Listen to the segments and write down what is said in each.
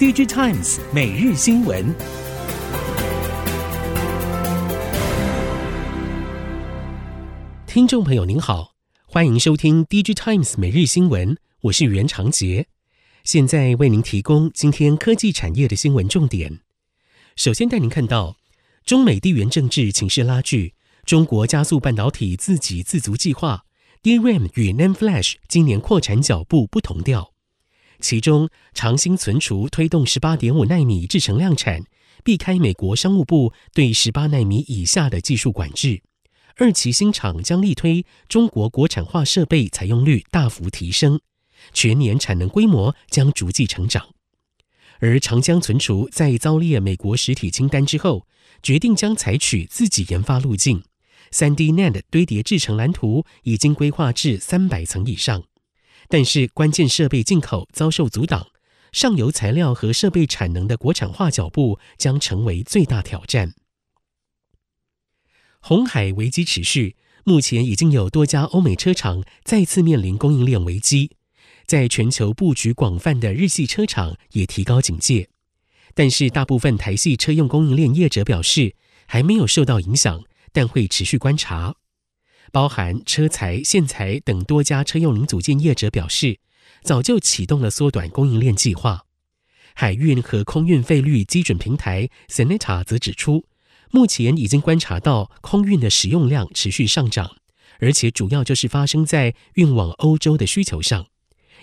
DigiTimes 每日新闻，听众朋友您好，欢迎收听 DigiTimes 每日新闻，我是袁长杰，现在为您提供今天科技产业的新闻重点。首先带您看到中美地缘政治情势拉锯，中国加速半导体自给自足计划，DRAM 与 NAND Flash 今年扩产脚步不同调。其中，长兴存储推动十八点五纳米制程量产，避开美国商务部对十八纳米以下的技术管制。二期新厂将力推中国国产化设备采用率大幅提升，全年产能规模将逐季成长。而长江存储在遭列美国实体清单之后，决定将采取自己研发路径，三 D NAND 堆叠制程蓝图已经规划至三百层以上。但是关键设备进口遭受阻挡，上游材料和设备产能的国产化脚步将成为最大挑战。红海危机持续，目前已经有多家欧美车厂再次面临供应链危机，在全球布局广泛的日系车厂也提高警戒。但是大部分台系车用供应链业者表示，还没有受到影响，但会持续观察。包含车材、线材等多家车用零组件业者表示，早就启动了缩短供应链计划。海运和空运费率基准平台 Seneta 则指出，目前已经观察到空运的使用量持续上涨，而且主要就是发生在运往欧洲的需求上。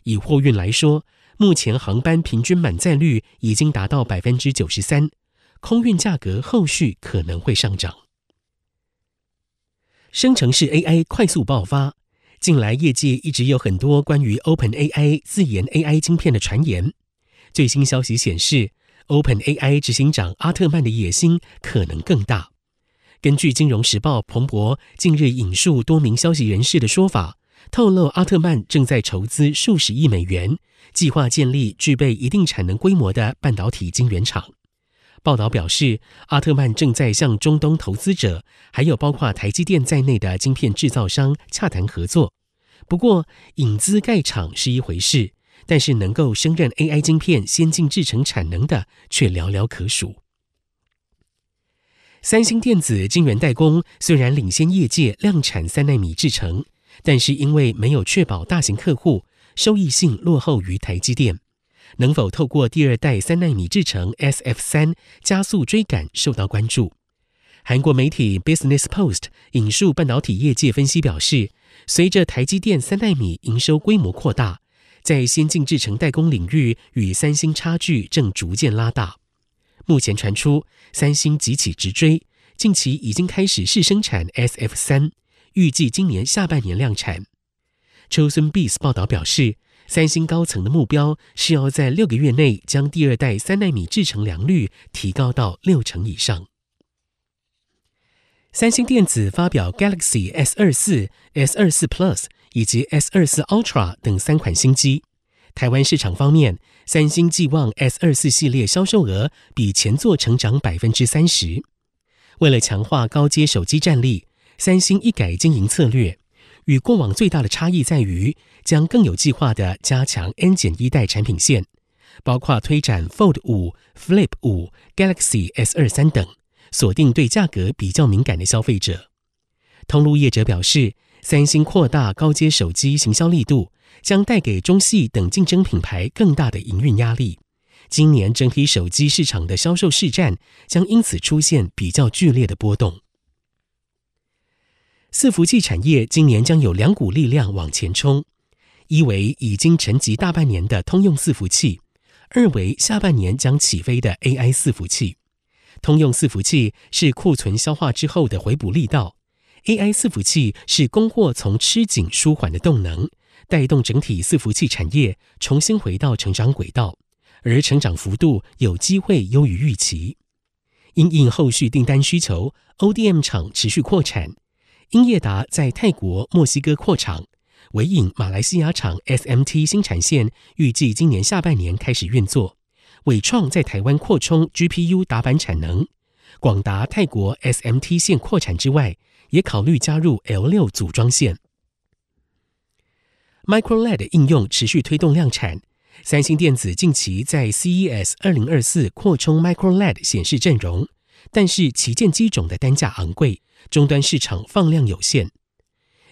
以货运来说，目前航班平均满载率已经达到百分之九十三，空运价格后续可能会上涨。生成式 AI 快速爆发，近来业界一直有很多关于 OpenAI 自研 AI 晶片的传言。最新消息显示，OpenAI 执行长阿特曼的野心可能更大。根据《金融时报》彭博近日引述多名消息人士的说法，透露阿特曼正在筹资数十亿美元，计划建立具备一定产能规模的半导体晶圆厂。报道表示，阿特曼正在向中东投资者，还有包括台积电在内的晶片制造商洽谈合作。不过，引资盖厂是一回事，但是能够胜任 AI 晶片先进制程产能的却寥寥可数。三星电子晶圆代工虽然领先业界量产三纳米制程，但是因为没有确保大型客户，收益性落后于台积电。能否透过第二代三奈米制程 SF 三加速追赶，受到关注。韩国媒体 Business Post 引述半导体业界分析表示，随着台积电三奈米营收规模扩大，在先进制程代工领域与三星差距正逐渐拉大。目前传出三星急起直追，近期已经开始试生产 SF 三，预计今年下半年量产。秋孙 Biz 报道表示。三星高层的目标是要在六个月内将第二代三纳米制程良率提高到六成以上。三星电子发表 Galaxy S 二四、S 二四 Plus 以及 S 二四 Ultra 等三款新机。台湾市场方面，三星寄望 S 二四系列销售额比前作成长百分之三十。为了强化高阶手机战力，三星一改经营策略。与过往最大的差异在于，将更有计划地加强 N 减一代产品线，包括推展 Fold 五、Flip 五、Galaxy S 二三等，锁定对价格比较敏感的消费者。通路业者表示，三星扩大高阶手机行销力度，将带给中系等竞争品牌更大的营运压力。今年整体手机市场的销售市占将因此出现比较剧烈的波动。伺服器产业今年将有两股力量往前冲：一为已经沉寂大半年的通用伺服器，二为下半年将起飞的 AI 伺服器。通用伺服器是库存消化之后的回补力道，AI 伺服器是供货从吃紧舒缓的动能，带动整体伺服器产业重新回到成长轨道，而成长幅度有机会优于预期。因应后续订单需求，ODM 厂持续扩产。英业达在泰国、墨西哥扩厂，纬颖马来西亚厂 SMT 新产线预计今年下半年开始运作。纬创在台湾扩充 GPU 打板产能，广达泰国 SMT 线扩产之外，也考虑加入 L6 组装线。MicroLED 应用持续推动量产，三星电子近期在 CES 二零二四扩充 Micro LED 显示阵容，但是旗舰机种的单价昂贵，终端市场放量有限。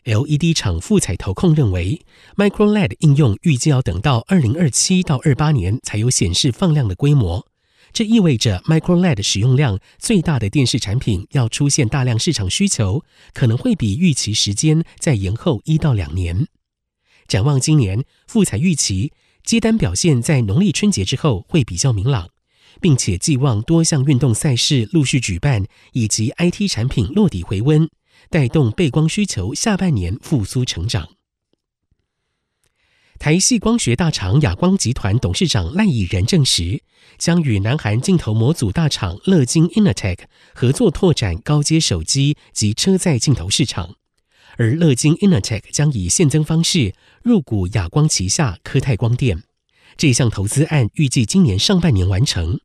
LED 厂富彩投控认为，Micro LED 应用预计要等到二零二七到二八年才有显示放量的规模。这意味着 Micro LED 使用量最大的电视产品要出现大量市场需求，可能会比预期时间再延后一到两年。展望今年，富采预期接单表现在农历春节之后会比较明朗，并且寄望多项运动赛事陆续举办，以及 IT 产品落地回温，带动背光需求下半年复苏成长。台系光学大厂亚光集团董事长赖以仁证实，将与南韩镜头模组大厂乐金 Innotech 合作拓展高阶手机及车载镜头市场，而乐金 Innotech 将以现增方式入股亚光旗下科泰光电。这项投资案预计今年上半年完成。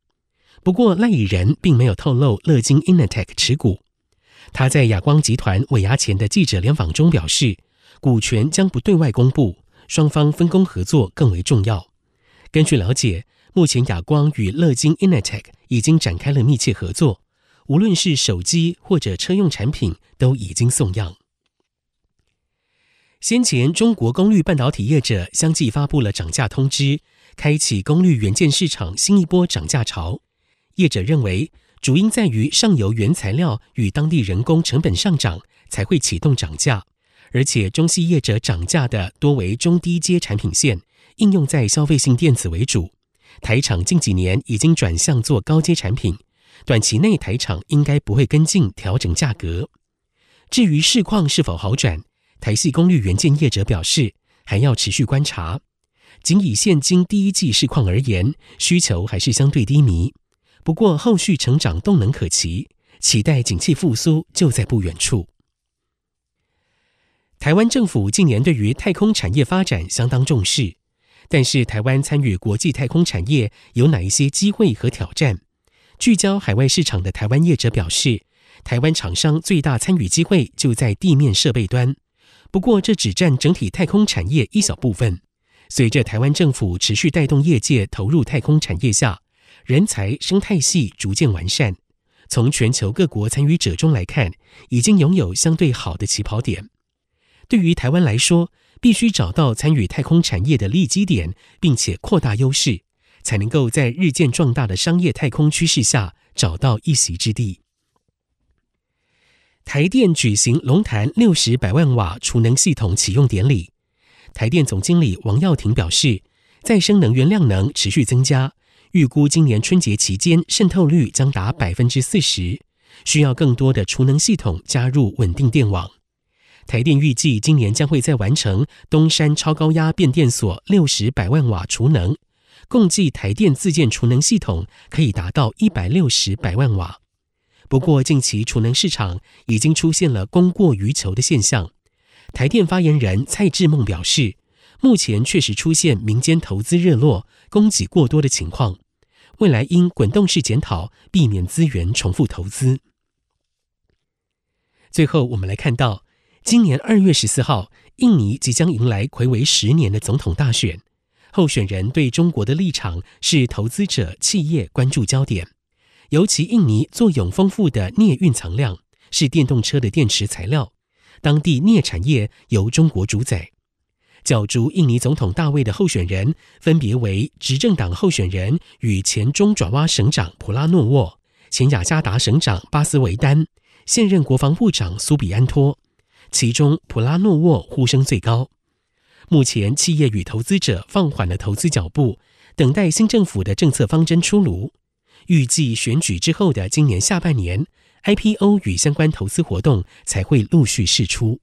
不过赖以仁并没有透露乐金 Innotech 持股。他在亚光集团尾牙前的记者联访中表示，股权将不对外公布。双方分工合作更为重要。根据了解，目前亚光与乐金 Innotech 已经展开了密切合作，无论是手机或者车用产品都已经送样。先前，中国功率半导体业者相继发布了涨价通知，开启功率元件市场新一波涨价潮。业者认为，主因在于上游原材料与当地人工成本上涨，才会启动涨价。而且，中系业者涨价的多为中低阶产品线，应用在消费性电子为主。台厂近几年已经转向做高阶产品，短期内台厂应该不会跟进调整价格。至于市况是否好转，台系功率元件业者表示，还要持续观察。仅以现今第一季市况而言，需求还是相对低迷。不过，后续成长动能可期，期待景气复苏就在不远处。台湾政府近年对于太空产业发展相当重视，但是台湾参与国际太空产业有哪一些机会和挑战？聚焦海外市场的台湾业者表示，台湾厂商最大参与机会就在地面设备端，不过这只占整体太空产业一小部分。随着台湾政府持续带动业界投入太空产业下，人才生态系逐渐完善，从全球各国参与者中来看，已经拥有相对好的起跑点。对于台湾来说，必须找到参与太空产业的利基点，并且扩大优势，才能够在日渐壮大的商业太空趋势下找到一席之地。台电举行龙潭六十百万瓦储能系统启用典礼，台电总经理王耀庭表示，再生能源量能持续增加，预估今年春节期间渗透率将达百分之四十，需要更多的储能系统加入稳定电网。台电预计今年将会再完成东山超高压变电所六十百万瓦储能，共计台电自建储能系统可以达到一百六十百万瓦。不过，近期储能市场已经出现了供过于求的现象。台电发言人蔡志梦表示，目前确实出现民间投资热络、供给过多的情况，未来应滚动式检讨，避免资源重复投资。最后，我们来看到。今年二月十四号，印尼即将迎来睽违十年的总统大选，候选人对中国的立场是投资者、企业关注焦点。尤其印尼作用丰富的镍蕴藏量，是电动车的电池材料，当地镍产业由中国主宰。角逐印尼总统大位的候选人分别为执政党候选人与前中爪哇省长普拉诺沃、前雅加达省长巴斯维丹、现任国防部长苏比安托。其中，普拉诺沃呼声最高。目前，企业与投资者放缓了投资脚步，等待新政府的政策方针出炉。预计选举之后的今年下半年，IPO 与相关投资活动才会陆续释出。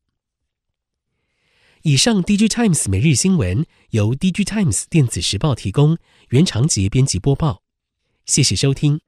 以上，DigiTimes 每日新闻由 DigiTimes 电子时报提供，原长杰编辑播报。谢谢收听。